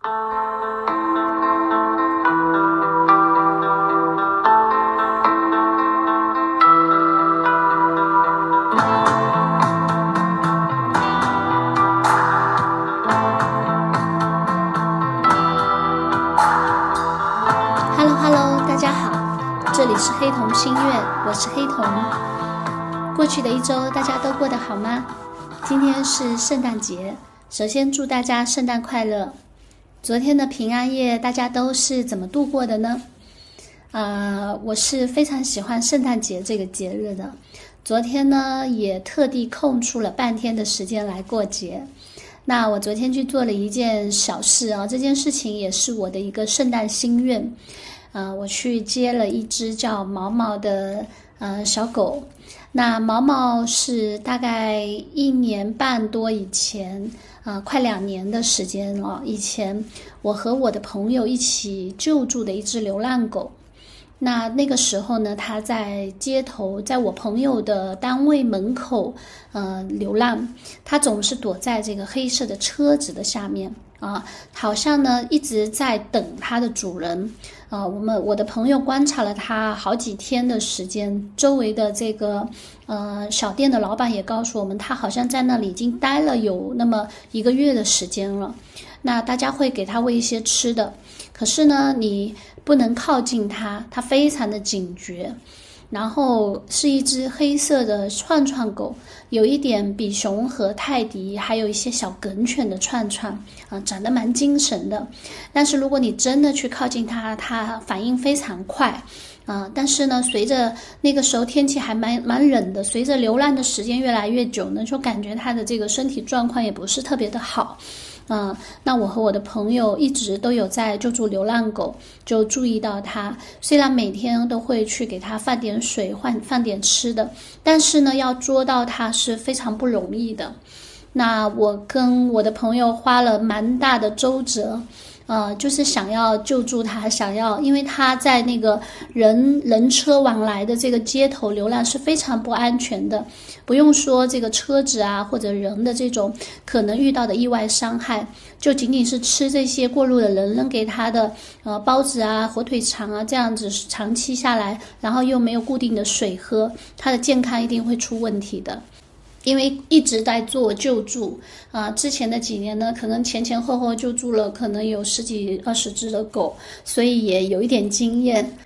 哈喽哈喽大家好这里是黑瞳心愿，我是黑瞳。过去的一周大家都过得好吗？今天是圣诞节，首先祝大家圣诞快乐。昨天的平安夜大家都是怎么度过的呢？啊，我是非常喜欢圣诞节这个节日的。昨天呢，也特地空出了半天的时间来过节。那我昨天去做了一件小事啊，这件事情也是我的一个圣诞心愿。呃，我去接了一只叫毛毛的呃小狗。那毛毛是大概一年半多以前，啊，快两年的时间了。以前我和我的朋友一起救助的一只流浪狗。那那个时候呢，它在街头，在我朋友的单位门口，呃，流浪。它总是躲在这个黑色的车子的下面啊，好像呢一直在等它的主人。啊，我们我的朋友观察了他好几天的时间，周围的这个呃小店的老板也告诉我们，他好像在那里已经待了有那么一个月的时间了。那大家会给他喂一些吃的，可是呢，你。不能靠近他，他非常的警觉。然后是一只黑色的串串狗，有一点比熊和泰迪，还有一些小梗犬的串串啊，长得蛮精神的。但是如果你真的去靠近它，它反应非常快啊。但是呢，随着那个时候天气还蛮蛮冷的，随着流浪的时间越来越久呢，就感觉它的这个身体状况也不是特别的好。嗯，那我和我的朋友一直都有在救助流浪狗，就注意到它。虽然每天都会去给它放点水、换放点吃的，但是呢，要捉到它是非常不容易的。那我跟我的朋友花了蛮大的周折。呃，就是想要救助他，想要，因为他在那个人人车往来的这个街头流浪是非常不安全的，不用说这个车子啊或者人的这种可能遇到的意外伤害，就仅仅是吃这些过路的人扔给他的呃包子啊、火腿肠啊这样子长期下来，然后又没有固定的水喝，他的健康一定会出问题的。因为一直在做救助啊，之前的几年呢，可能前前后后救助了可能有十几二十只的狗，所以也有一点经验。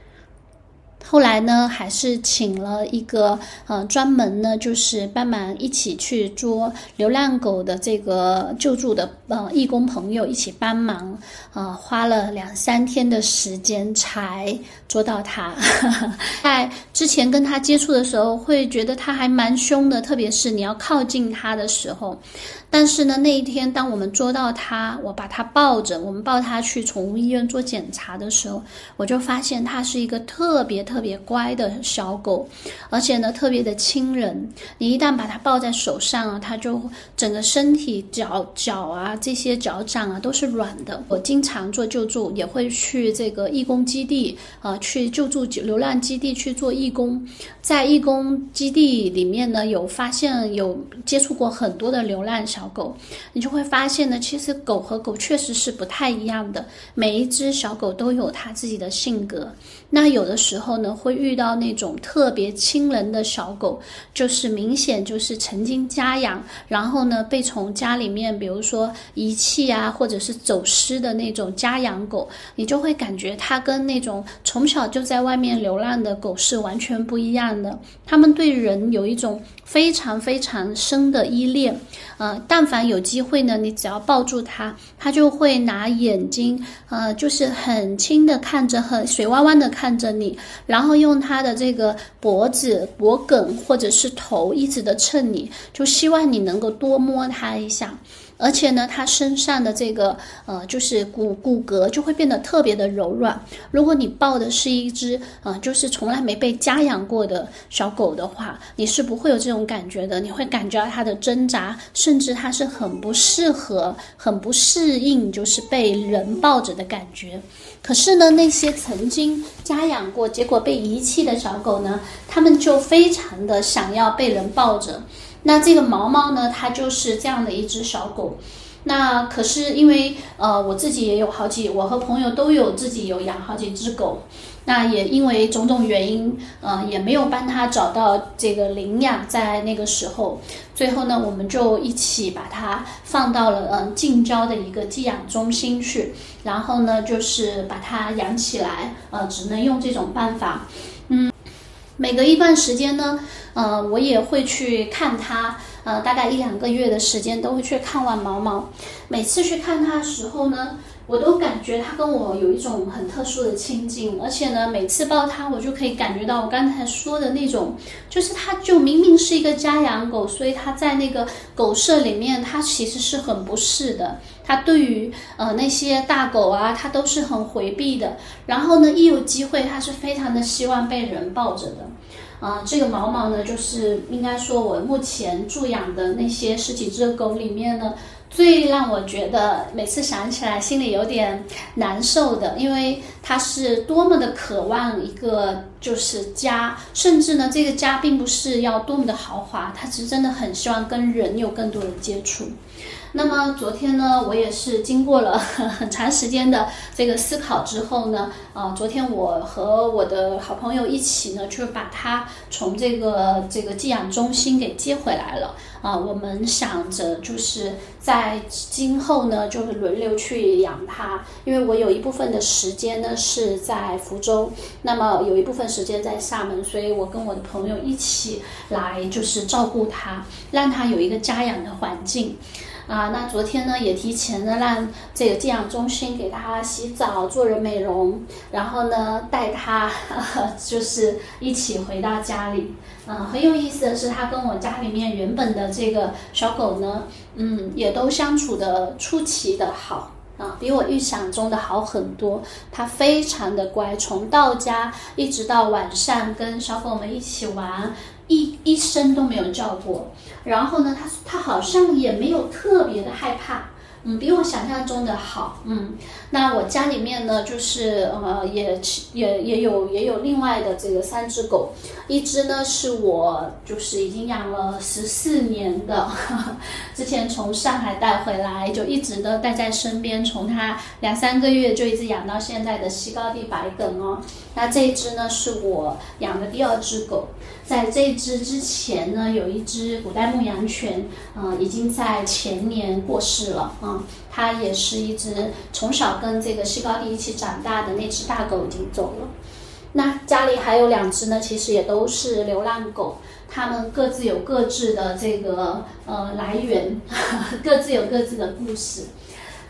后来呢，还是请了一个呃专门呢，就是帮忙一起去捉流浪狗的这个救助的呃义工朋友一起帮忙，啊，花了两三天的时间才捉到它。在之前跟它接触的时候，会觉得它还蛮凶的，特别是你要靠近它的时候。但是呢，那一天当我们捉到它，我把它抱着，我们抱它去宠物医院做检查的时候，我就发现它是一个特别特别乖的小狗，而且呢特别的亲人。你一旦把它抱在手上啊，它就整个身体脚脚啊这些脚掌啊都是软的。我经常做救助，也会去这个义工基地啊，去救助流浪基地去做义工。在义工基地里面呢，有发现有接触过很多的流浪小。狗，你就会发现呢，其实狗和狗确实是不太一样的。每一只小狗都有它自己的性格。那有的时候呢，会遇到那种特别亲人的小狗，就是明显就是曾经家养，然后呢被从家里面，比如说遗弃啊，或者是走失的那种家养狗，你就会感觉它跟那种从小就在外面流浪的狗是完全不一样的。它们对人有一种非常非常深的依恋，呃。但凡有机会呢，你只要抱住它，它就会拿眼睛，呃，就是很轻的看着，很水汪汪的看着你，然后用它的这个脖子、脖梗或者是头一直的蹭你，就希望你能够多摸它一下。而且呢，它身上的这个呃，就是骨骨骼就会变得特别的柔软。如果你抱的是一只呃，就是从来没被家养过的小狗的话，你是不会有这种感觉的。你会感觉到它的挣扎，甚至它是很不适合、很不适应，就是被人抱着的感觉。可是呢，那些曾经家养过，结果被遗弃的小狗呢，它们就非常的想要被人抱着。那这个毛毛呢，它就是这样的一只小狗，那可是因为呃我自己也有好几，我和朋友都有自己有养好几只狗。那也因为种种原因，呃，也没有帮他找到这个领养，在那个时候，最后呢，我们就一起把它放到了嗯近郊的一个寄养中心去，然后呢，就是把它养起来，呃，只能用这种办法，每隔一段时间呢，呃，我也会去看它，呃，大概一两个月的时间都会去看望毛毛，每次去看它的时候呢。我都感觉它跟我有一种很特殊的亲近，而且呢，每次抱它，我就可以感觉到我刚才说的那种，就是它就明明是一个家养狗，所以它在那个狗舍里面，它其实是很不适的。它对于呃那些大狗啊，它都是很回避的。然后呢，一有机会，它是非常的希望被人抱着的。啊，这个毛毛呢，就是应该说我目前助养的那些十几只狗里面呢。最让我觉得每次想起来心里有点难受的，因为它是多么的渴望一个就是家，甚至呢，这个家并不是要多么的豪华，它其实真的很希望跟人有更多的接触。那么昨天呢，我也是经过了很 长时间的这个思考之后呢，啊，昨天我和我的好朋友一起呢，就把它从这个这个寄养中心给接回来了。啊，我们想着就是在今后呢，就是轮流去养它，因为我有一部分的时间呢是在福州，那么有一部分时间在厦门，所以我跟我的朋友一起来就是照顾它，让它有一个家养的环境。啊，那昨天呢也提前的让这个寄养中心给它洗澡、做人美容，然后呢带他 就是一起回到家里。嗯，很有意思的是，它跟我家里面原本的这个小狗呢，嗯，也都相处的出奇的好比我预想中的好很多。它非常的乖，从到家一直到晚上跟小狗们一起玩。一一声都没有叫过，然后呢，它它好像也没有特别的害怕。嗯，比我想象中的好。嗯，那我家里面呢，就是呃，也也也有也有另外的这个三只狗，一只呢是我就是已经养了十四年的，之前从上海带回来，就一直都带在身边，从它两三个月就一直养到现在的西高地白梗哦。那这只呢是我养的第二只狗，在这只之前呢，有一只古代牧羊犬，嗯，已经在前年过世了啊。它也是一只从小跟这个西高地一起长大的那只大狗已经走了。那家里还有两只呢，其实也都是流浪狗，它们各自有各自的这个呃来源，各自有各自的故事。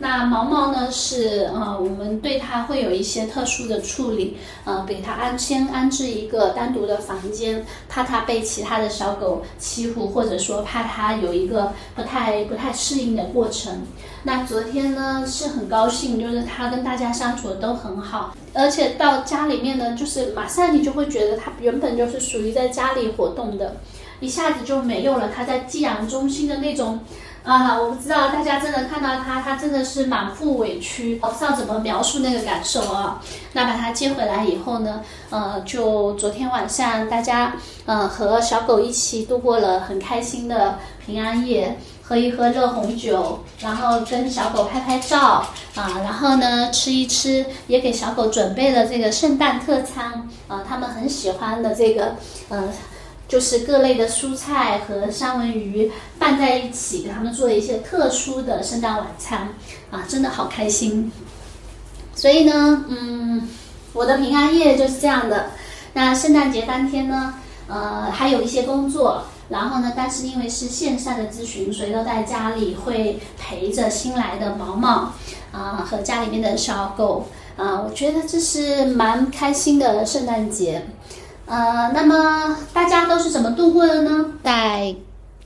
那毛毛呢是呃，我们对它会有一些特殊的处理，呃，给它安先安置一个单独的房间，怕它被其他的小狗欺负，或者说怕它有一个不太不太适应的过程。那昨天呢是很高兴，就是它跟大家相处的都很好，而且到家里面呢，就是马上你就会觉得它原本就是属于在家里活动的，一下子就没有了它在寄养中心的那种。啊，我不知道大家真的看到他，他真的是满腹委屈，我不知道怎么描述那个感受啊。那把他接回来以后呢，呃，就昨天晚上大家呃和小狗一起度过了很开心的平安夜，喝一喝热红酒，然后跟小狗拍拍照啊，然后呢吃一吃，也给小狗准备了这个圣诞特餐啊，他们很喜欢的这个呃。就是各类的蔬菜和三文鱼拌在一起，给他们做一些特殊的圣诞晚餐啊，真的好开心。所以呢，嗯，我的平安夜就是这样的。那圣诞节当天呢，呃，还有一些工作，然后呢，但是因为是线上的咨询，所以都在家里会陪着新来的毛毛啊和家里面的小狗啊，我觉得这是蛮开心的圣诞节。呃，那么大家都是怎么度过的呢？在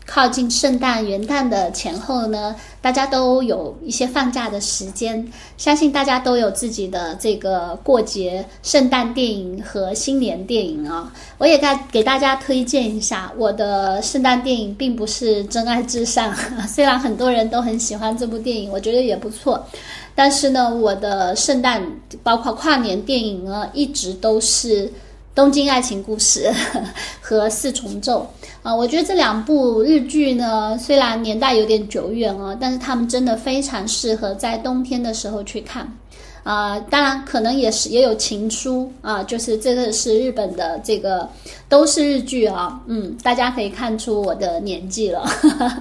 靠近圣诞、元旦的前后呢，大家都有一些放假的时间，相信大家都有自己的这个过节圣诞电影和新年电影啊。我也该给大家推荐一下，我的圣诞电影并不是《真爱至上》，虽然很多人都很喜欢这部电影，我觉得也不错，但是呢，我的圣诞包括跨年电影呢，一直都是。东京爱情故事》和《四重奏》啊，我觉得这两部日剧呢，虽然年代有点久远啊，但是他们真的非常适合在冬天的时候去看。啊，当然可能也是也有情书啊，就是这个是日本的这个都是日剧啊，嗯，大家可以看出我的年纪了。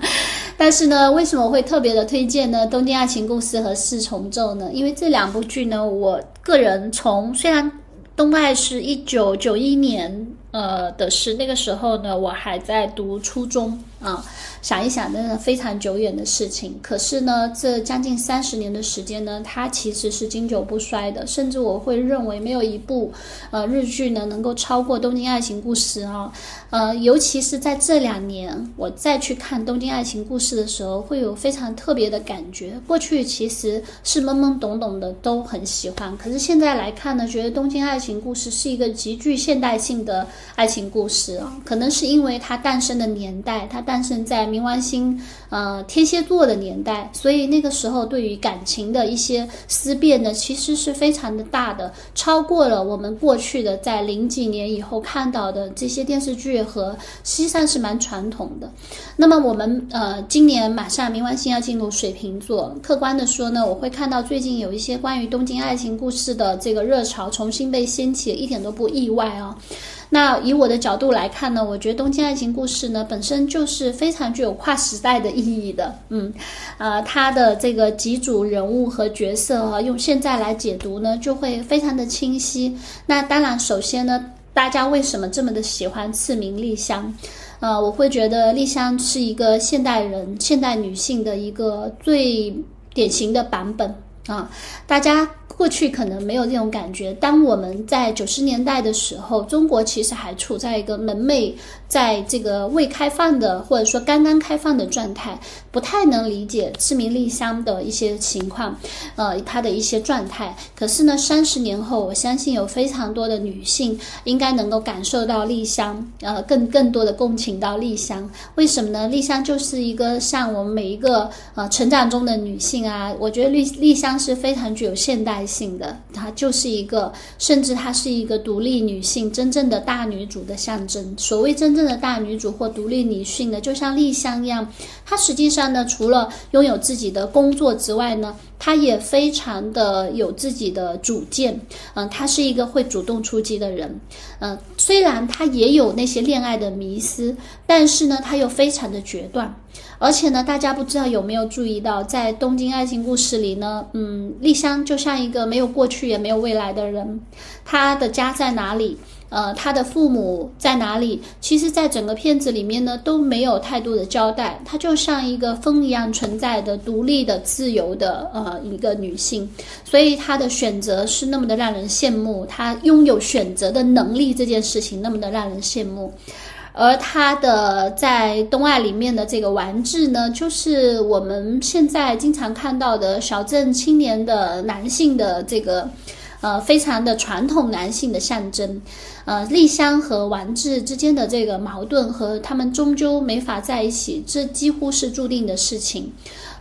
但是呢，为什么会特别的推荐呢？《东京爱情故事》和《四重奏》呢？因为这两部剧呢，我个人从虽然东爱是一九九一年呃的是，那个时候呢，我还在读初中啊。想一想，真的非常久远的事情。可是呢，这将近三十年的时间呢，它其实是经久不衰的。甚至我会认为，没有一部呃日剧呢能够超过《东京爱情故事》啊。呃，尤其是在这两年，我再去看《东京爱情故事》的时候，会有非常特别的感觉。过去其实是懵懵懂懂的，都很喜欢。可是现在来看呢，觉得《东京爱情故事》是一个极具现代性的爱情故事啊。可能是因为它诞生的年代，它诞生在。冥王星，呃，天蝎座的年代，所以那个时候对于感情的一些思辨呢，其实是非常的大的，超过了我们过去的在零几年以后看到的这些电视剧和，实际上是蛮传统的。那么我们呃，今年马上冥王星要进入水瓶座，客观的说呢，我会看到最近有一些关于东京爱情故事的这个热潮重新被掀起，一点都不意外啊。那以我的角度来看呢，我觉得《东京爱情故事》呢本身就是非常具有跨时代的意义的。嗯，呃，它的这个几组人物和角色啊，用现在来解读呢，就会非常的清晰。那当然，首先呢，大家为什么这么的喜欢次名丽香？呃，我会觉得丽香是一个现代人、现代女性的一个最典型的版本啊，大家。过去可能没有这种感觉。当我们在九十年代的时候，中国其实还处在一个门楣在这个未开放的，或者说刚刚开放的状态，不太能理解知名丽香的一些情况，呃，她的一些状态。可是呢，三十年后，我相信有非常多的女性应该能够感受到丽香，呃，更更多的共情到丽香。为什么呢？丽香就是一个像我们每一个呃成长中的女性啊，我觉得丽丽香是非常具有现代。性的，她就是一个，甚至她是一个独立女性，真正的大女主的象征。所谓真正的大女主或独立女性呢，就像丽香一样，她实际上呢，除了拥有自己的工作之外呢，他也非常的有自己的主见。嗯，他是一个会主动出击的人。嗯，虽然他也有那些恋爱的迷思，但是呢，他又非常的决断。而且呢，大家不知道有没有注意到，在《东京爱情故事》里呢，嗯，丽香就像一个没有过去也没有未来的人，她的家在哪里？呃，她的父母在哪里？其实，在整个片子里面呢，都没有太多的交代。她就像一个风一样存在的、独立的、自由的呃一个女性，所以她的选择是那么的让人羡慕。她拥有选择的能力这件事情，那么的让人羡慕。而他的在东爱里面的这个丸治呢，就是我们现在经常看到的小镇青年的男性的这个，呃，非常的传统男性的象征。呃，丽香和丸治之间的这个矛盾和他们终究没法在一起，这几乎是注定的事情。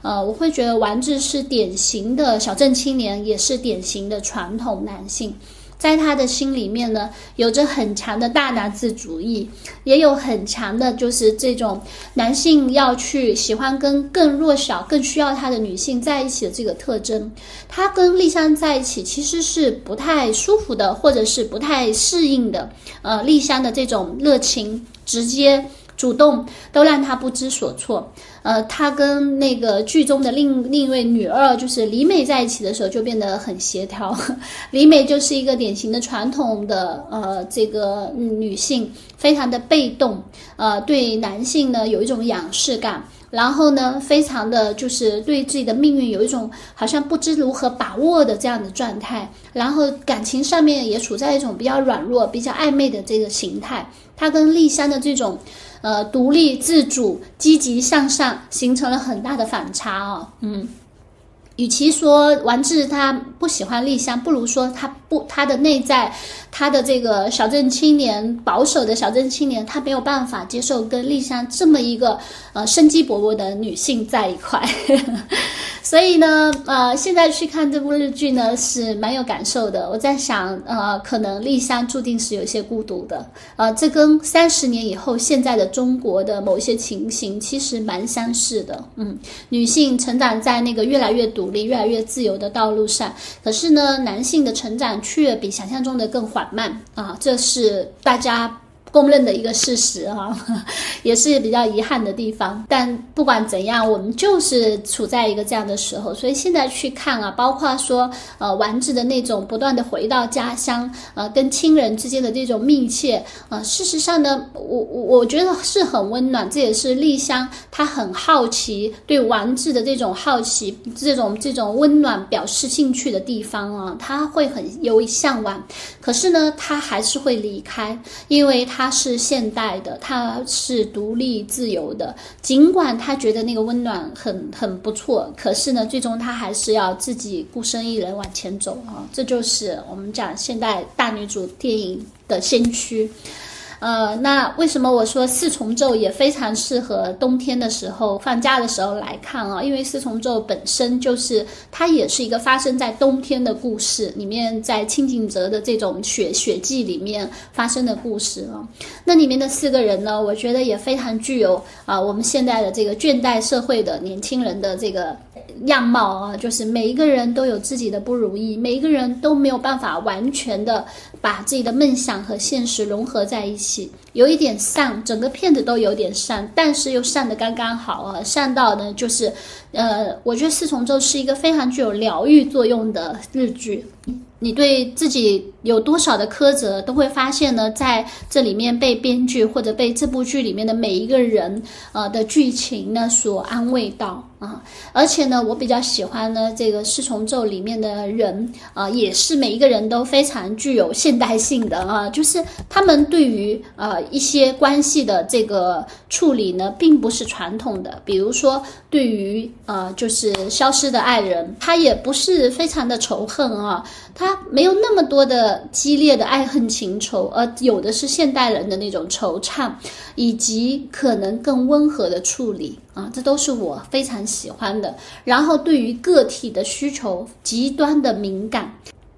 呃，我会觉得丸治是典型的小镇青年，也是典型的传统男性。在他的心里面呢，有着很强的大男子主义，也有很强的，就是这种男性要去喜欢跟更弱小、更需要他的女性在一起的这个特征。他跟丽香在一起其实是不太舒服的，或者是不太适应的。呃，丽香的这种热情、直接。主动都让他不知所措，呃，他跟那个剧中的另另一位女二就是李美在一起的时候就变得很协调。李美就是一个典型的传统的呃这个女性，非常的被动，呃，对男性呢有一种仰视感，然后呢非常的就是对自己的命运有一种好像不知如何把握的这样的状态，然后感情上面也处在一种比较软弱、比较暧昧的这个形态。他跟丽香的这种。呃，独立自主、积极向上，形成了很大的反差啊。嗯，与其说丸治他不喜欢丽香，不如说他不他的内在，他的这个小镇青年保守的小镇青年，他没有办法接受跟丽香这么一个呃生机勃勃的女性在一块。所以呢，呃，现在去看这部日剧呢，是蛮有感受的。我在想，呃，可能丽香注定是有些孤独的，呃，这跟三十年以后现在的中国的某一些情形其实蛮相似的。嗯，女性成长在那个越来越独立、越来越自由的道路上，可是呢，男性的成长却比想象中的更缓慢啊，这是大家。公认的一个事实哈，也是比较遗憾的地方。但不管怎样，我们就是处在一个这样的时候，所以现在去看啊，包括说呃丸子的那种不断的回到家乡，呃跟亲人之间的这种密切，呃事实上呢，我我我觉得是很温暖。这也是丽香她很好奇对丸子的这种好奇，这种这种温暖表示兴趣的地方啊，他会很有向往。可是呢，他还是会离开，因为他。他是现代的，他是独立自由的。尽管他觉得那个温暖很很不错，可是呢，最终他还是要自己孤身一人往前走啊！这就是我们讲现代大女主电影的先驱。呃，那为什么我说四重奏也非常适合冬天的时候放假的时候来看啊？因为四重奏本身就是它也是一个发生在冬天的故事，里面在清景泽的这种雪雪季里面发生的故事啊。那里面的四个人呢，我觉得也非常具有啊我们现在的这个倦怠社会的年轻人的这个。样貌啊，就是每一个人都有自己的不如意，每一个人都没有办法完全的把自己的梦想和现实融合在一起，有一点丧，整个片子都有点丧，但是又丧的刚刚好啊，丧到呢就是，呃，我觉得四重奏是一个非常具有疗愈作用的日剧。你对自己有多少的苛责，都会发现呢，在这里面被编剧或者被这部剧里面的每一个人，呃的剧情呢所安慰到啊。而且呢，我比较喜欢呢这个四重奏里面的人啊，也是每一个人都非常具有现代性的啊，就是他们对于呃一些关系的这个处理呢，并不是传统的。比如说，对于呃就是消失的爱人，他也不是非常的仇恨啊，他没有那么多的激烈的爱恨情仇，而有的是现代人的那种惆怅，以及可能更温和的处理啊，这都是我非常喜欢的。然后对于个体的需求极端的敏感。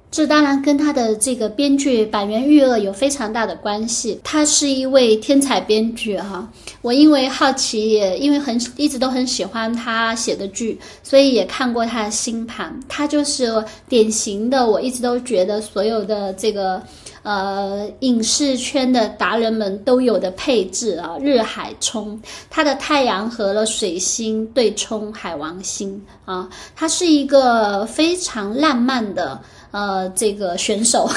这当然跟他的这个编剧板垣裕二有非常大的关系。他是一位天才编剧哈。我因为好奇，也因为很一直都很喜欢他写的剧，所以也看过他的星盘。他就是典型的，我一直都觉得所有的这个呃影视圈的达人们都有的配置啊，日海冲，他的太阳和了水星对冲海王星啊，他是一个非常浪漫的。呃，这个选手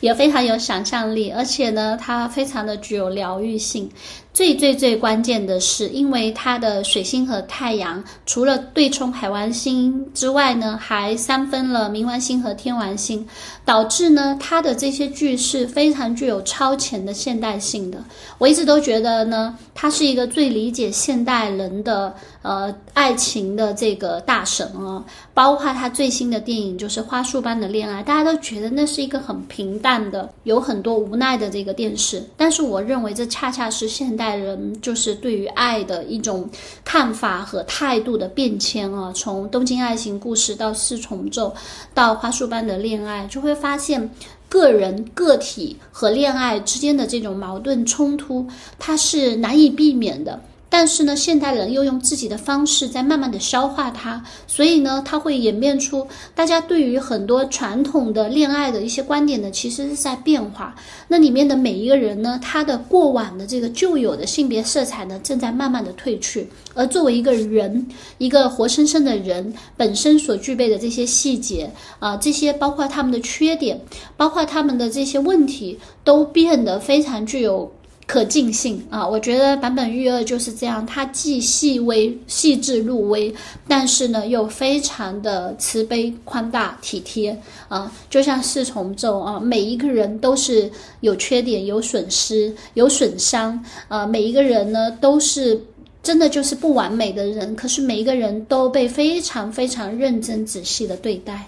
也非常有想象力，而且呢，他非常的具有疗愈性。最最最关键的是，因为它的水星和太阳除了对冲海王星之外呢，还三分了冥王星和天王星，导致呢它的这些剧是非常具有超前的现代性的。我一直都觉得呢，他是一个最理解现代人的呃爱情的这个大神啊。包括他最新的电影就是《花束般的恋爱》，大家都觉得那是一个很平淡的、有很多无奈的这个电视，但是我认为这恰恰是现代。爱人就是对于爱的一种看法和态度的变迁啊，从《东京爱情故事》到《四重奏》，到《花束般的恋爱》，就会发现个人个体和恋爱之间的这种矛盾冲突，它是难以避免的。但是呢，现代人又用自己的方式在慢慢的消化它，所以呢，它会演变出大家对于很多传统的恋爱的一些观点呢，其实是在变化。那里面的每一个人呢，他的过往的这个旧有的性别色彩呢，正在慢慢的褪去。而作为一个人，一个活生生的人本身所具备的这些细节啊，这些包括他们的缺点，包括他们的这些问题，都变得非常具有。可进性啊，我觉得版本玉二就是这样，它既细微细致入微，但是呢又非常的慈悲宽大体贴啊，就像四重奏啊，每一个人都是有缺点、有损失、有损伤啊，每一个人呢都是。真的就是不完美的人，可是每一个人都被非常非常认真仔细的对待。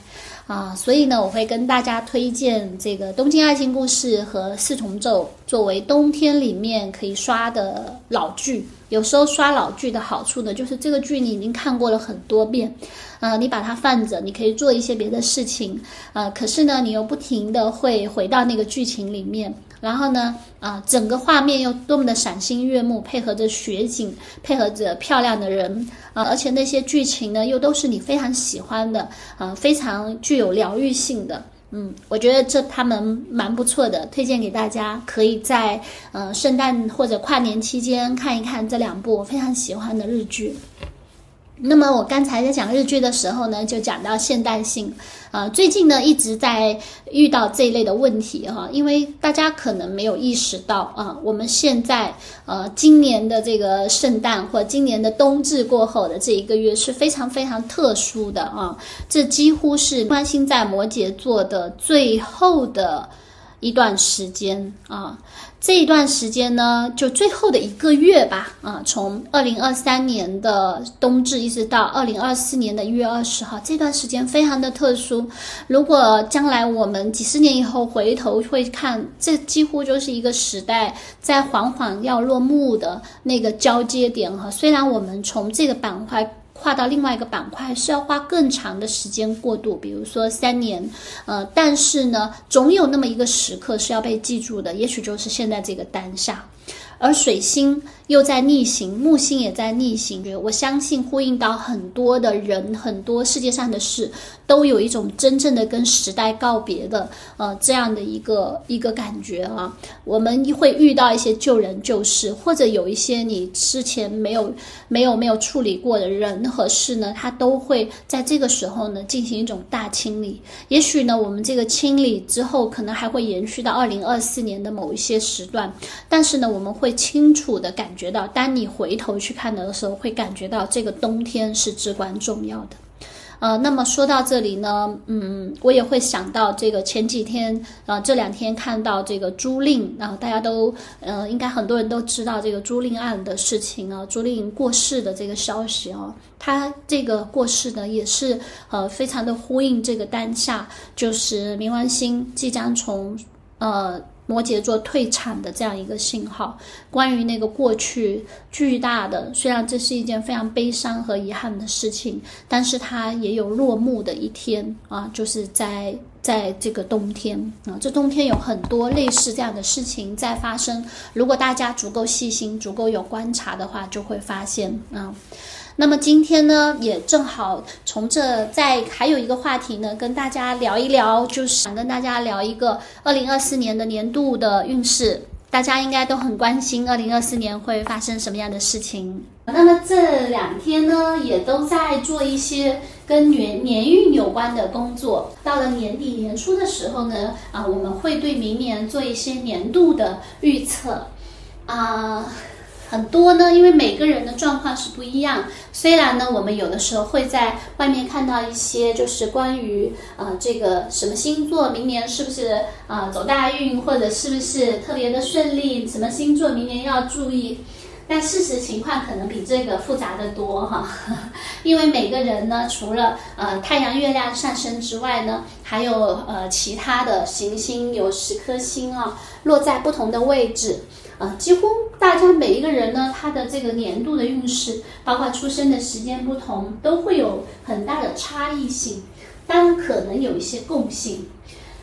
啊，所以呢，我会跟大家推荐这个《东京爱情故事》和《四重奏》作为冬天里面可以刷的老剧。有时候刷老剧的好处呢，就是这个剧你已经看过了很多遍，呃，你把它放着，你可以做一些别的事情，呃，可是呢，你又不停的会回到那个剧情里面。然后呢，啊，整个画面又多么的赏心悦目，配合着雪景，配合着漂亮的人，啊，而且那些剧情呢，又都是你非常喜欢的，啊，非常具有疗愈性的，嗯，我觉得这他们蛮不错的，推荐给大家，可以在呃圣诞或者跨年期间看一看这两部我非常喜欢的日剧。那么我刚才在讲日剧的时候呢，就讲到现代性，啊，最近呢一直在遇到这一类的问题哈，因为大家可能没有意识到啊，我们现在呃今年的这个圣诞或今年的冬至过后的这一个月是非常非常特殊的啊，这几乎是关心在摩羯座的最后的。一段时间啊，这一段时间呢，就最后的一个月吧，啊，从二零二三年的冬至一直到二零二四年的一月二十号，这段时间非常的特殊。如果将来我们几十年以后回头会看，这几乎就是一个时代在缓缓要落幕的那个交接点哈。虽然我们从这个板块。跨到另外一个板块是要花更长的时间过渡，比如说三年，呃，但是呢，总有那么一个时刻是要被记住的，也许就是现在这个当下。而水星又在逆行，木星也在逆行，我相信呼应到很多的人，很多世界上的事，都有一种真正的跟时代告别的，呃，这样的一个一个感觉啊。我们会遇到一些旧人旧事，或者有一些你之前没有没有没有处理过的人和事呢，它都会在这个时候呢进行一种大清理。也许呢，我们这个清理之后，可能还会延续到二零二四年的某一些时段，但是呢，我们会。清楚的感觉到，当你回头去看的时候，会感觉到这个冬天是至关重要的。呃，那么说到这里呢，嗯，我也会想到这个前几天，呃，这两天看到这个朱令，然后大家都，呃，应该很多人都知道这个朱令案的事情啊，朱令过世的这个消息啊，他这个过世呢，也是呃，非常的呼应这个当下，就是冥王星即将从，呃。摩羯座退场的这样一个信号，关于那个过去巨大的，虽然这是一件非常悲伤和遗憾的事情，但是它也有落幕的一天啊，就是在在这个冬天啊，这冬天有很多类似这样的事情在发生。如果大家足够细心、足够有观察的话，就会发现啊。那么今天呢，也正好从这再还有一个话题呢，跟大家聊一聊，就是想跟大家聊一个二零二四年的年度的运势。大家应该都很关心二零二四年会发生什么样的事情。那么这两天呢，也都在做一些跟年年运有关的工作。到了年底年初的时候呢，啊，我们会对明年做一些年度的预测，啊。很多呢，因为每个人的状况是不一样。虽然呢，我们有的时候会在外面看到一些，就是关于呃这个什么星座明年是不是啊走大运，或者是不是特别的顺利，什么星座明年要注意。但事实情况可能比这个复杂的多哈，因为每个人呢，除了呃太阳、月亮上升之外呢，还有呃其他的行星有十颗星啊，落在不同的位置。呃，几乎大家每一个人呢，他的这个年度的运势，包括出生的时间不同，都会有很大的差异性，当然可能有一些共性。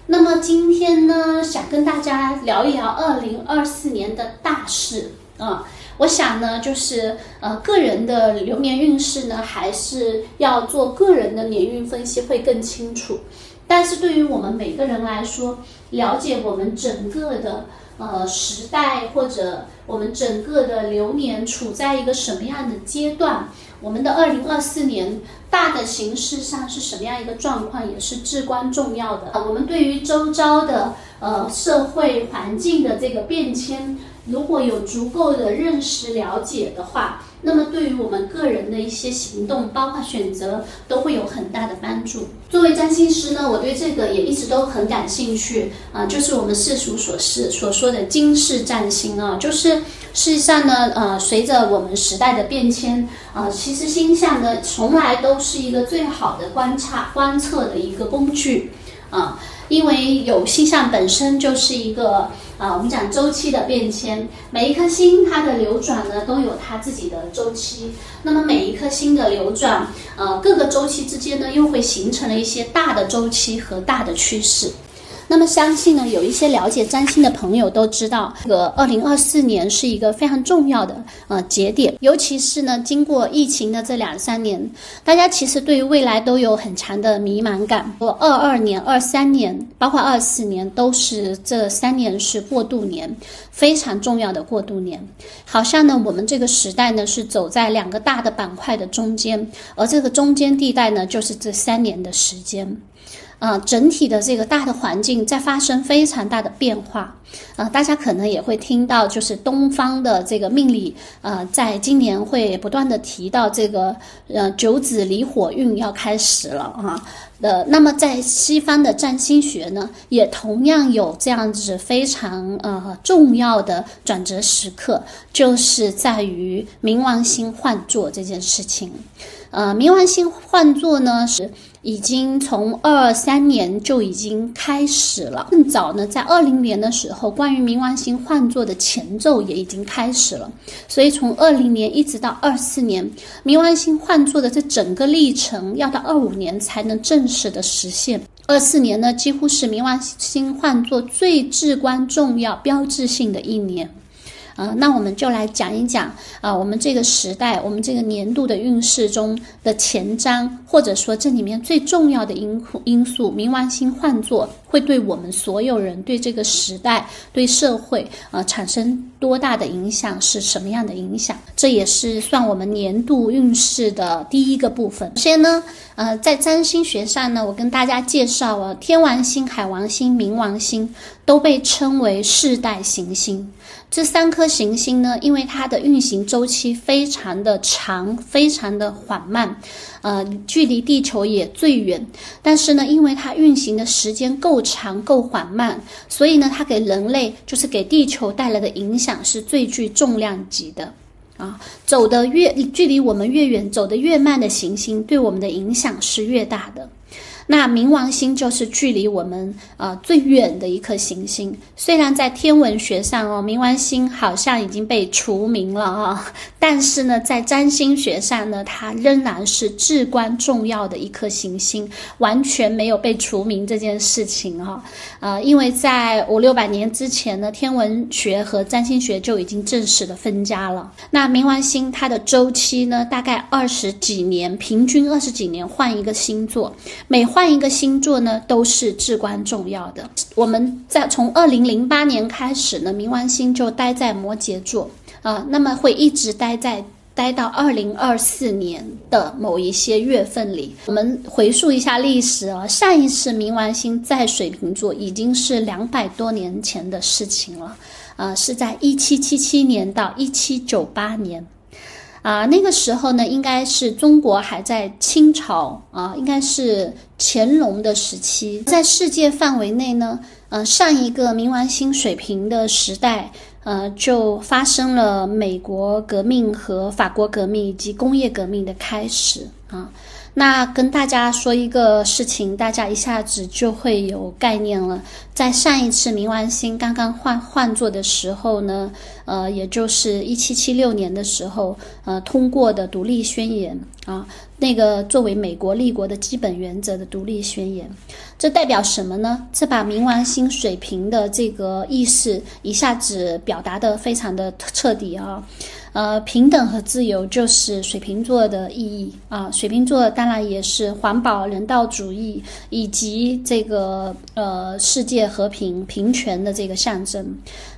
那么今天呢，想跟大家聊一聊二零二四年的大事啊。我想呢，就是呃，个人的流年运势呢，还是要做个人的年运分析会更清楚。但是对于我们每个人来说，了解我们整个的。呃，时代或者我们整个的流年处在一个什么样的阶段？我们的二零二四年大的形势上是什么样一个状况，也是至关重要的。我们对于周遭的呃社会环境的这个变迁，如果有足够的认识了解的话，那么对于我们个人的一些行动，包括选择，都会有很大的帮助。作为占星师呢，我对这个也一直都很感兴趣啊，就是我们世俗所示所说的今世占星啊，就是事实上呢，呃，随着我们时代的变迁啊，其实星象呢，从来都是一个最好的观察观测的一个工具啊。因为有星象本身就是一个啊，我们讲周期的变迁，每一颗星它的流转呢都有它自己的周期。那么每一颗星的流转，呃，各个周期之间呢又会形成了一些大的周期和大的趋势。那么相信呢，有一些了解占星的朋友都知道，这个二零二四年是一个非常重要的呃节点，尤其是呢，经过疫情的这两三年，大家其实对于未来都有很强的迷茫感。我二二年、二三年，包括二四年，都是这三年是过渡年，非常重要的过渡年。好像呢，我们这个时代呢是走在两个大的板块的中间，而这个中间地带呢，就是这三年的时间。啊，整体的这个大的环境在发生非常大的变化，啊，大家可能也会听到，就是东方的这个命理，呃，在今年会不断的提到这个，呃，九子离火运要开始了啊，呃，那么在西方的占星学呢，也同样有这样子非常呃重要的转折时刻，就是在于冥王星换座这件事情，呃，冥王星换座呢是。已经从二三年就已经开始了，更早呢，在二零年的时候，关于冥王星换座的前奏也已经开始了。所以从二零年一直到二四年，冥王星换座的这整个历程，要到二五年才能正式的实现。二四年呢，几乎是冥王星换座最至关重要、标志性的一年。啊，那我们就来讲一讲啊，我们这个时代，我们这个年度的运势中的前瞻，或者说这里面最重要的因因素，冥王星换座会对我们所有人、对这个时代、对社会啊产生多大的影响，是什么样的影响？这也是算我们年度运势的第一个部分。首先呢，呃，在占星学上呢，我跟大家介绍了天王星、海王星、冥王星都被称为世代行星。这三颗行星呢，因为它的运行周期非常的长，非常的缓慢，呃，距离地球也最远。但是呢，因为它运行的时间够长、够缓慢，所以呢，它给人类就是给地球带来的影响是最具重量级的啊。走得越距离我们越远，走得越慢的行星，对我们的影响是越大的。那冥王星就是距离我们呃最远的一颗行星。虽然在天文学上哦，冥王星好像已经被除名了啊，但是呢，在占星学上呢，它仍然是至关重要的一颗行星，完全没有被除名这件事情哈。呃，因为在五六百年之前呢，天文学和占星学就已经正式的分家了。那冥王星它的周期呢，大概二十几年，平均二十几年换一个星座，每。换一个星座呢，都是至关重要的。我们在从二零零八年开始呢，冥王星就待在摩羯座啊，那么会一直待在待到二零二四年的某一些月份里。我们回溯一下历史啊，上一次冥王星在水瓶座已经是两百多年前的事情了，啊，是在一七七七年到一七九八年。啊，那个时候呢，应该是中国还在清朝啊，应该是乾隆的时期。在世界范围内呢，呃，上一个冥王星水平的时代，呃，就发生了美国革命和法国革命以及工业革命的开始啊。那跟大家说一个事情，大家一下子就会有概念了。在上一次冥王星刚刚换换座的时候呢，呃，也就是一七七六年的时候，呃，通过的独立宣言啊，那个作为美国立国的基本原则的独立宣言，这代表什么呢？这把冥王星水平的这个意识一下子表达的非常的彻底啊。呃，平等和自由就是水瓶座的意义啊。水瓶座当然也是环保、人道主义以及这个呃世界和平、平权的这个象征。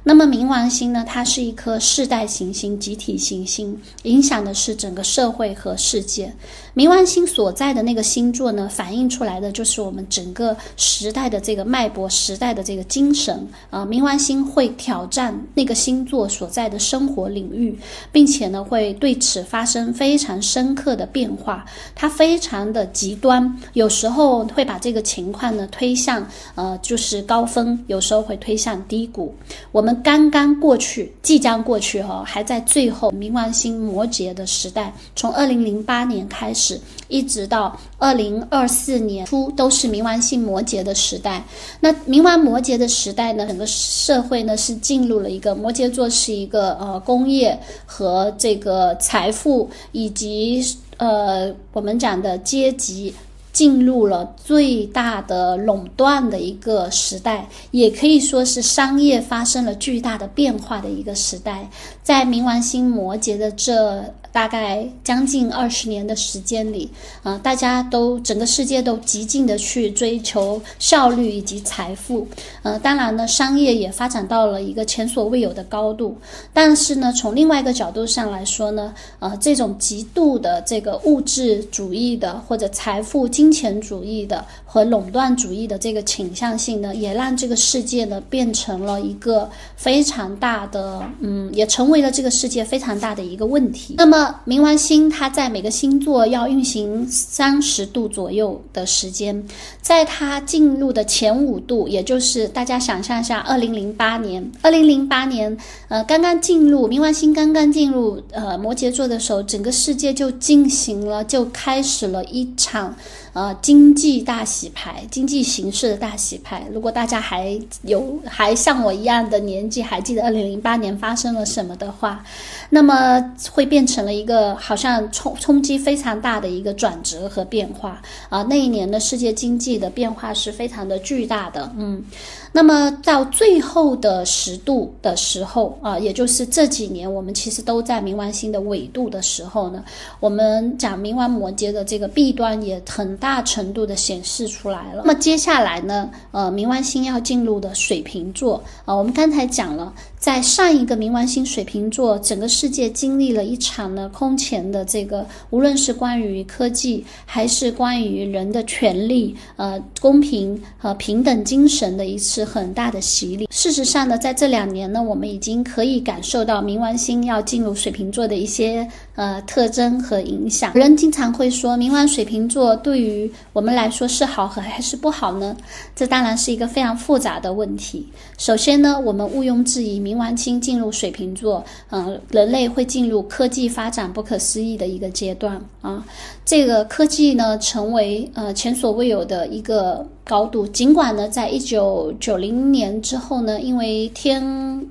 那么冥王星呢？它是一颗世代行星、集体行星，影响的是整个社会和世界。冥王星所在的那个星座呢，反映出来的就是我们整个时代的这个脉搏、时代的这个精神啊。冥王星会挑战那个星座所在的生活领域，并且呢，会对此发生非常深刻的变化。它非常的极端，有时候会把这个情况呢推向呃就是高峰，有时候会推向低谷。我们。刚刚过去，即将过去哈，还在最后冥王星摩羯的时代，从二零零八年开始，一直到二零二四年初，都是冥王星摩羯的时代。那冥王摩羯的时代呢，整个社会呢是进入了一个摩羯座，是一个呃工业和这个财富以及呃我们讲的阶级。进入了最大的垄断的一个时代，也可以说是商业发生了巨大的变化的一个时代。在冥王星摩羯的这。大概将近二十年的时间里，啊，大家都整个世界都极尽的去追求效率以及财富，呃，当然呢，商业也发展到了一个前所未有的高度。但是呢，从另外一个角度上来说呢，呃，这种极度的这个物质主义的或者财富经金钱主义的和垄断主义的这个倾向性呢，也让这个世界呢变成了一个非常大的，嗯，也成为了这个世界非常大的一个问题。那么。冥王星它在每个星座要运行三十度左右的时间，在它进入的前五度，也就是大家想象一下，二零零八年，二零零八年，呃，刚刚进入冥王星刚刚进入呃摩羯座的时候，整个世界就进行了，就开始了一场。呃，经济大洗牌，经济形势的大洗牌。如果大家还有还像我一样的年纪，还记得二零零八年发生了什么的话，那么会变成了一个好像冲冲击非常大的一个转折和变化啊。那一年的世界经济的变化是非常的巨大的，嗯。那么到最后的十度的时候啊，也就是这几年，我们其实都在冥王星的纬度的时候呢，我们讲冥王摩羯的这个弊端也很大程度的显示出来了。那么接下来呢，呃，冥王星要进入的水瓶座啊，我们刚才讲了。在上一个冥王星水瓶座，整个世界经历了一场呢空前的这个，无论是关于科技，还是关于人的权利、呃公平和平等精神的一次很大的洗礼。事实上呢，在这两年呢，我们已经可以感受到冥王星要进入水瓶座的一些呃特征和影响。人经常会说，冥王水瓶座对于我们来说是好还是不好呢？这当然是一个非常复杂的问题。首先呢，我们毋庸置疑。冥王星进入水瓶座，嗯，人类会进入科技发展不可思议的一个阶段啊。这个科技呢，成为呃前所未有的一个高度。尽管呢，在一九九零年之后呢，因为天。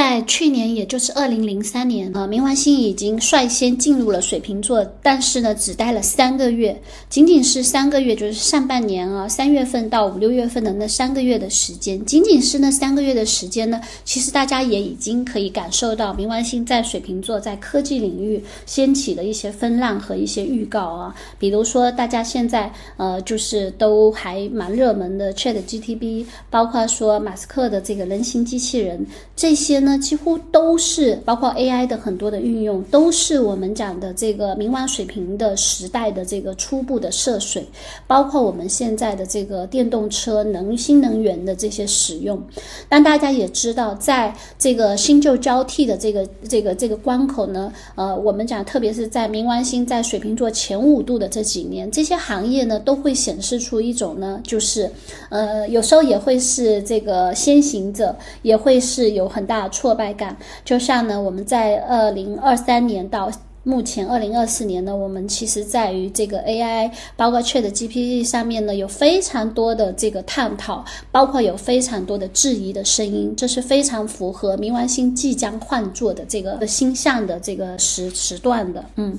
在去年，也就是二零零三年，啊，冥王星已经率先进入了水瓶座，但是呢，只待了三个月，仅仅是三个月，就是上半年啊，三月份到五六月份的那三个月的时间，仅仅是那三个月的时间呢，其实大家也已经可以感受到冥王星在水瓶座在科技领域掀起的一些风浪和一些预告啊，比如说大家现在呃，就是都还蛮热门的 Chat GTP，包括说马斯克的这个人形机器人这些。呢，几乎都是包括 AI 的很多的运用，都是我们讲的这个冥王水平的时代的这个初步的涉水，包括我们现在的这个电动车能新能源的这些使用。但大家也知道，在这个新旧交替的这个这个这个关口呢，呃，我们讲，特别是在冥王星在水瓶座前五度的这几年，这些行业呢都会显示出一种呢，就是呃，有时候也会是这个先行者，也会是有很大。挫败感，就像呢，我们在二零二三年到目前二零二四年呢，我们其实在于这个 AI，包括 Chat GPT 上面呢，有非常多的这个探讨，包括有非常多的质疑的声音，这是非常符合冥王星即将换座的这个星象的这个时时段的。嗯，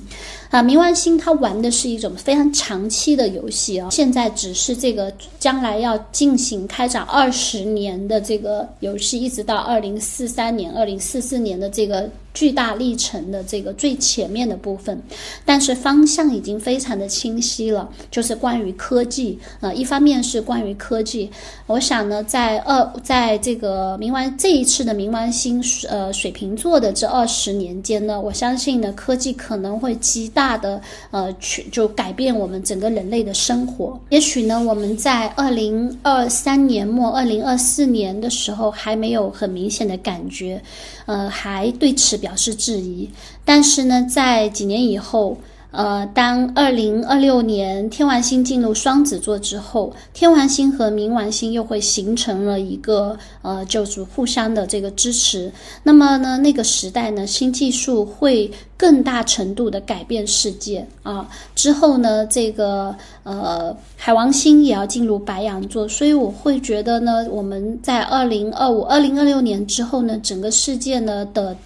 啊，冥王星它玩的是一种非常长期的游戏啊，现在只是这个将来要进行开展二十年的这个游戏，一直到二零四三年、二零四四年的这个。巨大历程的这个最前面的部分，但是方向已经非常的清晰了，就是关于科技。呃，一方面是关于科技，我想呢，在二在这个冥王这一次的冥王星呃水瓶座的这二十年间呢，我相信呢，科技可能会极大的呃去就改变我们整个人类的生活。也许呢，我们在二零二三年末、二零二四年的时候还没有很明显的感觉。呃，还对此表示质疑，但是呢，在几年以后，呃，当二零二六年天王星进入双子座之后，天王星和冥王星又会形成了一个呃，就是互相的这个支持。那么呢，那个时代呢，新技术会更大程度的改变世界啊。之后呢，这个呃，海王星也要进入白羊座，所以我会觉得呢，我们在二零二五、二零二六年之后呢，整个世界呢的。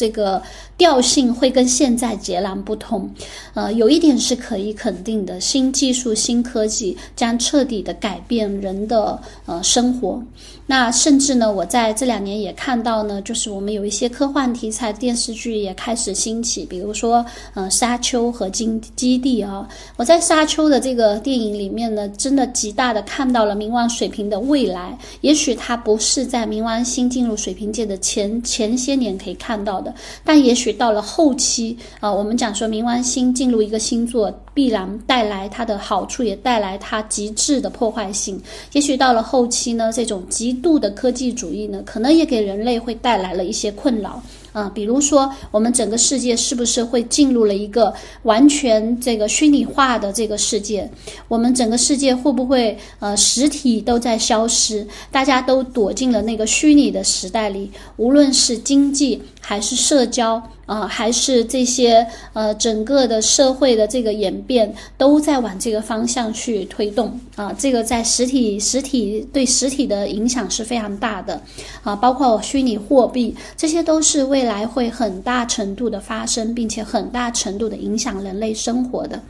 这个调性会跟现在截然不同，呃，有一点是可以肯定的，新技术、新科技将彻底的改变人的呃生活。那甚至呢，我在这两年也看到呢，就是我们有一些科幻题材电视剧也开始兴起，比如说呃《沙丘》和《金基地》啊。我在《沙丘》的这个电影里面呢，真的极大的看到了冥王水平的未来。也许它不是在冥王星进入水平界的前前些年可以看到的。但也许到了后期啊，我们讲说冥王星进入一个星座，必然带来它的好处，也带来它极致的破坏性。也许到了后期呢，这种极度的科技主义呢，可能也给人类会带来了一些困扰。啊，比如说，我们整个世界是不是会进入了一个完全这个虚拟化的这个世界？我们整个世界会不会呃实体都在消失，大家都躲进了那个虚拟的时代里？无论是经济还是社交。啊，还是这些呃，整个的社会的这个演变都在往这个方向去推动啊。这个在实体实体对实体的影响是非常大的啊，包括虚拟货币，这些都是未来会很大程度的发生，并且很大程度的影响人类生活的。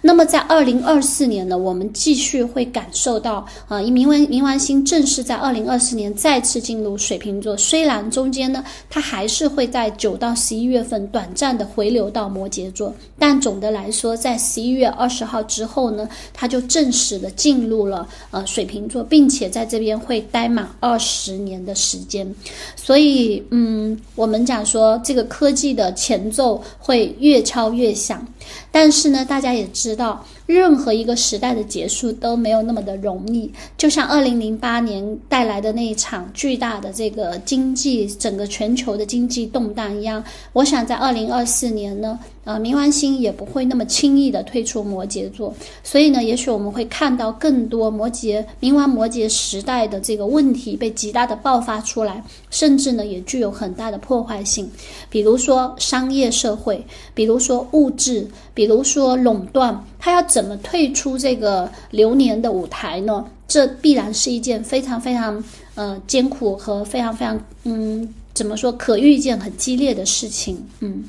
那么在二零二四年呢，我们继续会感受到啊，冥王冥王星正式在二零二四年再次进入水瓶座，虽然中间呢，它还是会在九到十一月。份短暂的回流到摩羯座，但总的来说，在十一月二十号之后呢，它就正式的进入了呃水瓶座，并且在这边会待满二十年的时间。所以，嗯，我们讲说这个科技的前奏会越敲越响，但是呢，大家也知道。任何一个时代的结束都没有那么的容易，就像二零零八年带来的那一场巨大的这个经济整个全球的经济动荡一样，我想在二零二四年呢。呃，冥王星也不会那么轻易的退出摩羯座，所以呢，也许我们会看到更多摩羯冥王摩羯时代的这个问题被极大的爆发出来，甚至呢，也具有很大的破坏性。比如说商业社会，比如说物质，比如说垄断，它要怎么退出这个流年的舞台呢？这必然是一件非常非常呃艰苦和非常非常嗯，怎么说可预见很激烈的事情，嗯。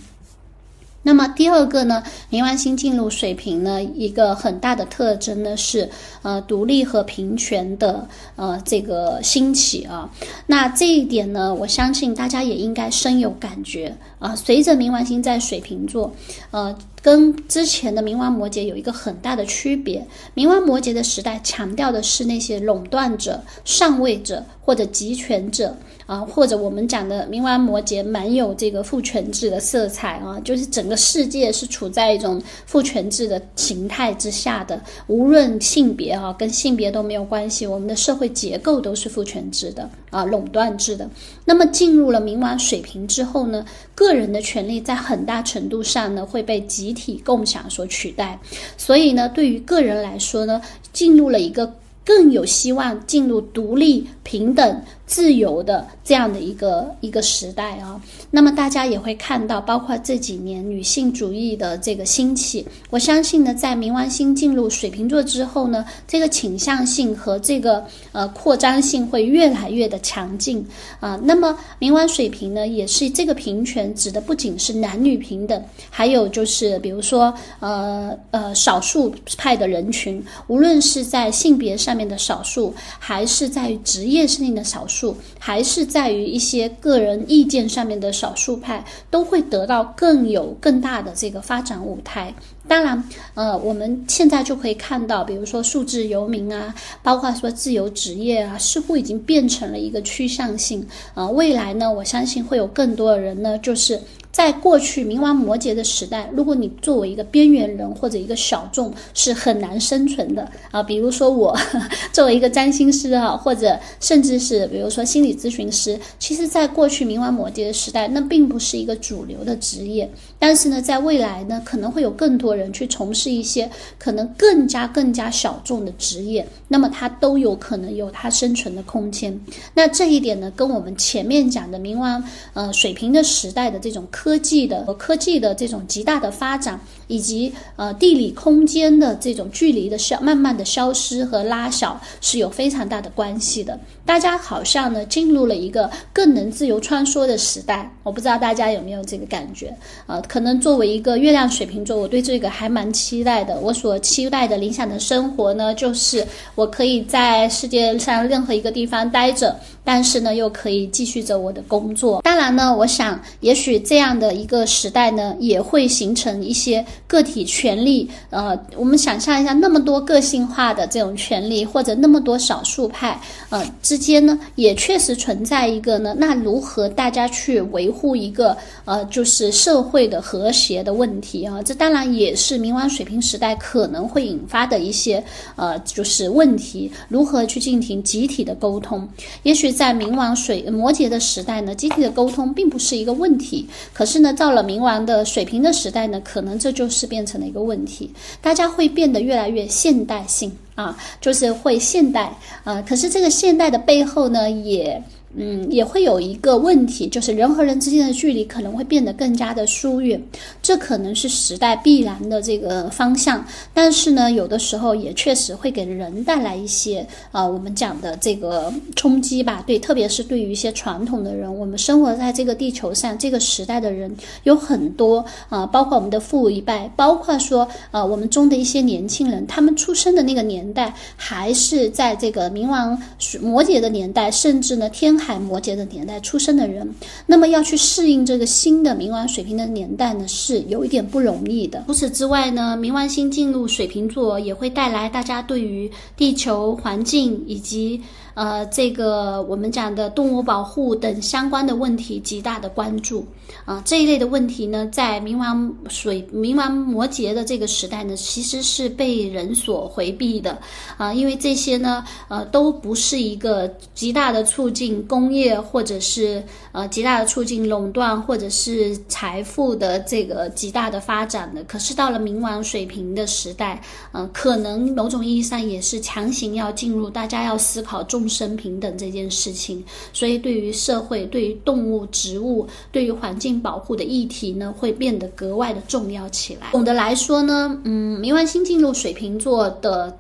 那么第二个呢，冥王星进入水瓶呢，一个很大的特征呢是，呃，独立和平权的呃这个兴起啊。那这一点呢，我相信大家也应该深有感觉啊。随着冥王星在水瓶座，呃，跟之前的冥王摩羯有一个很大的区别。冥王摩羯的时代强调的是那些垄断者、上位者或者集权者。啊，或者我们讲的冥王摩羯蛮有这个父权制的色彩啊，就是整个世界是处在一种父权制的形态之下的，无论性别啊，跟性别都没有关系，我们的社会结构都是父权制的啊，垄断制的。那么进入了冥王水平之后呢，个人的权利在很大程度上呢会被集体共享所取代，所以呢，对于个人来说呢，进入了一个。更有希望进入独立、平等、自由的这样的一个一个时代啊。那么大家也会看到，包括这几年女性主义的这个兴起，我相信呢，在冥王星进入水瓶座之后呢，这个倾向性和这个呃扩张性会越来越的强劲啊。那么冥王水瓶呢，也是这个平权指的不仅是男女平等，还有就是比如说呃呃少数派的人群，无论是在性别上面的少数，还是在职业性的少数，数还是在于一些个人意见上面的。少数派都会得到更有更大的这个发展舞台。当然，呃，我们现在就可以看到，比如说数字游民啊，包括说自由职业啊，似乎已经变成了一个趋向性。呃，未来呢，我相信会有更多的人呢，就是。在过去冥王摩羯的时代，如果你作为一个边缘人或者一个小众，是很难生存的啊。比如说我 作为一个占星师啊，或者甚至是比如说心理咨询师，其实在过去冥王摩羯的时代，那并不是一个主流的职业。但是呢，在未来呢，可能会有更多人去从事一些可能更加更加小众的职业，那么它都有可能有它生存的空间。那这一点呢，跟我们前面讲的冥王呃水平的时代的这种科。科技的和科技的这种极大的发展，以及呃地理空间的这种距离的消慢慢的消失和拉小，是有非常大的关系的。大家好像呢进入了一个更能自由穿梭的时代，我不知道大家有没有这个感觉啊？可能作为一个月亮水瓶座，我对这个还蛮期待的。我所期待的理想的生活呢，就是我可以在世界上任何一个地方待着。但是呢，又可以继续着我的工作。当然呢，我想，也许这样的一个时代呢，也会形成一些个体权利。呃，我们想象一下，那么多个性化的这种权利，或者那么多少数派，呃，之间呢，也确实存在一个呢，那如何大家去维护一个呃，就是社会的和谐的问题啊？这当然也是冥王水平时代可能会引发的一些呃，就是问题，如何去进行集体的沟通？也许。在冥王水摩羯的时代呢，集体的沟通并不是一个问题。可是呢，到了冥王的水平的时代呢，可能这就是变成了一个问题。大家会变得越来越现代性啊，就是会现代啊。可是这个现代的背后呢，也。嗯，也会有一个问题，就是人和人之间的距离可能会变得更加的疏远，这可能是时代必然的这个方向。但是呢，有的时候也确实会给人带来一些啊，我们讲的这个冲击吧。对，特别是对于一些传统的人，我们生活在这个地球上这个时代的人有很多啊，包括我们的父一辈，包括说呃我们中的一些年轻人，他们出生的那个年代还是在这个冥王摩羯的年代，甚至呢天。海摩羯的年代出生的人，那么要去适应这个新的冥王水瓶的年代呢，是有一点不容易的。除此之外呢，冥王星进入水瓶座也会带来大家对于地球环境以及。呃，这个我们讲的动物保护等相关的问题极大的关注啊，这一类的问题呢，在冥王水、冥王摩羯的这个时代呢，其实是被人所回避的啊，因为这些呢，呃，都不是一个极大的促进工业或者是呃极大的促进垄断或者是财富的这个极大的发展的。可是到了冥王水平的时代，呃，可能某种意义上也是强行要进入，大家要思考重。生平等这件事情，所以对于社会、对于动物、植物、对于环境保护的议题呢，会变得格外的重要起来。总的来说呢，嗯，冥王星进入水瓶座的。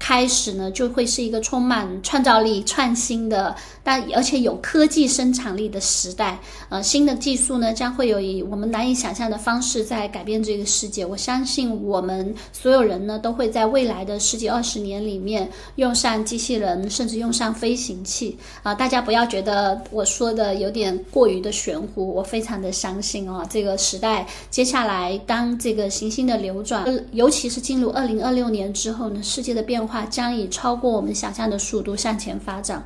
开始呢，就会是一个充满创造力、创新的，但而且有科技生产力的时代。呃，新的技术呢，将会有以我们难以想象的方式在改变这个世界。我相信我们所有人呢，都会在未来的十几二十年里面用上机器人，甚至用上飞行器。啊，大家不要觉得我说的有点过于的玄乎，我非常的相信啊，这个时代接下来当这个行星的流转，尤其是进入二零二六年之后呢，世界的变化。话将以超过我们想象的速度向前发展。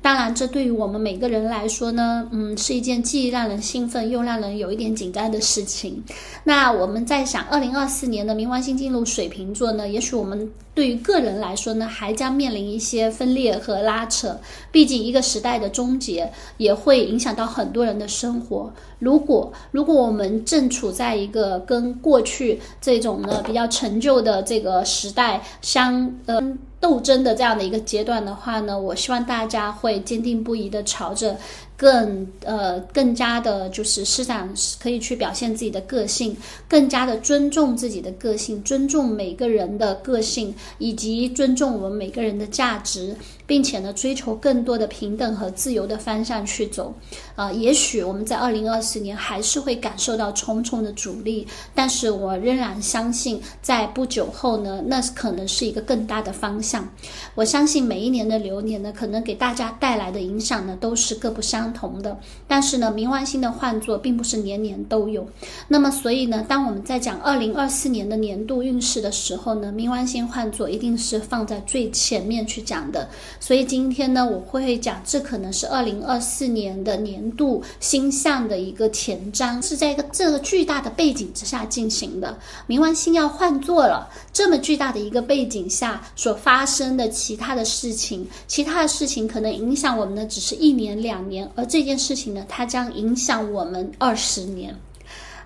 当然，这对于我们每个人来说呢，嗯，是一件既让人兴奋又让人有一点紧张的事情。那我们在想，二零二四年的冥王星进入水瓶座呢，也许我们对于个人来说呢，还将面临一些分裂和拉扯。毕竟，一个时代的终结也会影响到很多人的生活。如果如果我们正处在一个跟过去这种呢比较陈旧的这个时代相呃。斗争的这样的一个阶段的话呢，我希望大家会坚定不移的朝着。更呃更加的，就是施展可以去表现自己的个性，更加的尊重自己的个性，尊重每个人的个性，以及尊重我们每个人的价值，并且呢，追求更多的平等和自由的方向去走。啊，也许我们在二零二四年还是会感受到重重的阻力，但是我仍然相信，在不久后呢，那可能是一个更大的方向。我相信每一年的流年呢，可能给大家带来的影响呢，都是各不相。同的，但是呢，冥王星的换座并不是年年都有。那么，所以呢，当我们在讲二零二四年的年度运势的时候呢，冥王星换座一定是放在最前面去讲的。所以今天呢，我会讲这可能是二零二四年的年度星象的一个前瞻，是在一个这个巨大的背景之下进行的。冥王星要换座了，这么巨大的一个背景下所发生的其他的事情，其他的事情可能影响我们的只是一年两年。而这件事情呢，它将影响我们二十年，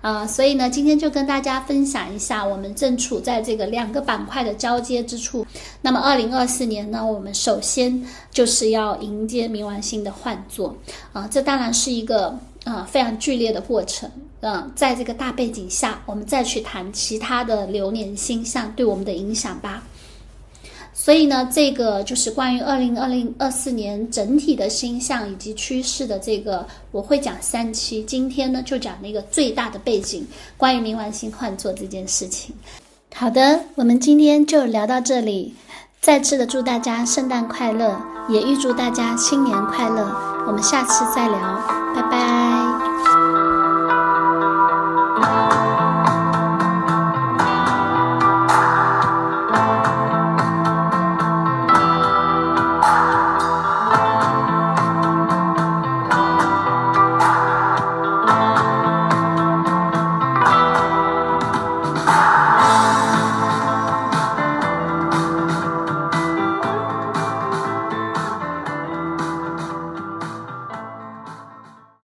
啊，所以呢，今天就跟大家分享一下，我们正处在这个两个板块的交接之处。那么，二零二四年呢，我们首先就是要迎接冥王星的换座，啊，这当然是一个啊非常剧烈的过程。嗯，在这个大背景下，我们再去谈其他的流年星象对我们的影响吧。所以呢，这个就是关于二零二零二四年整体的星象以及趋势的这个，我会讲三期。今天呢，就讲那个最大的背景，关于冥王星换座这件事情。好的，我们今天就聊到这里。再次的祝大家圣诞快乐，也预祝大家新年快乐。我们下次再聊，拜拜。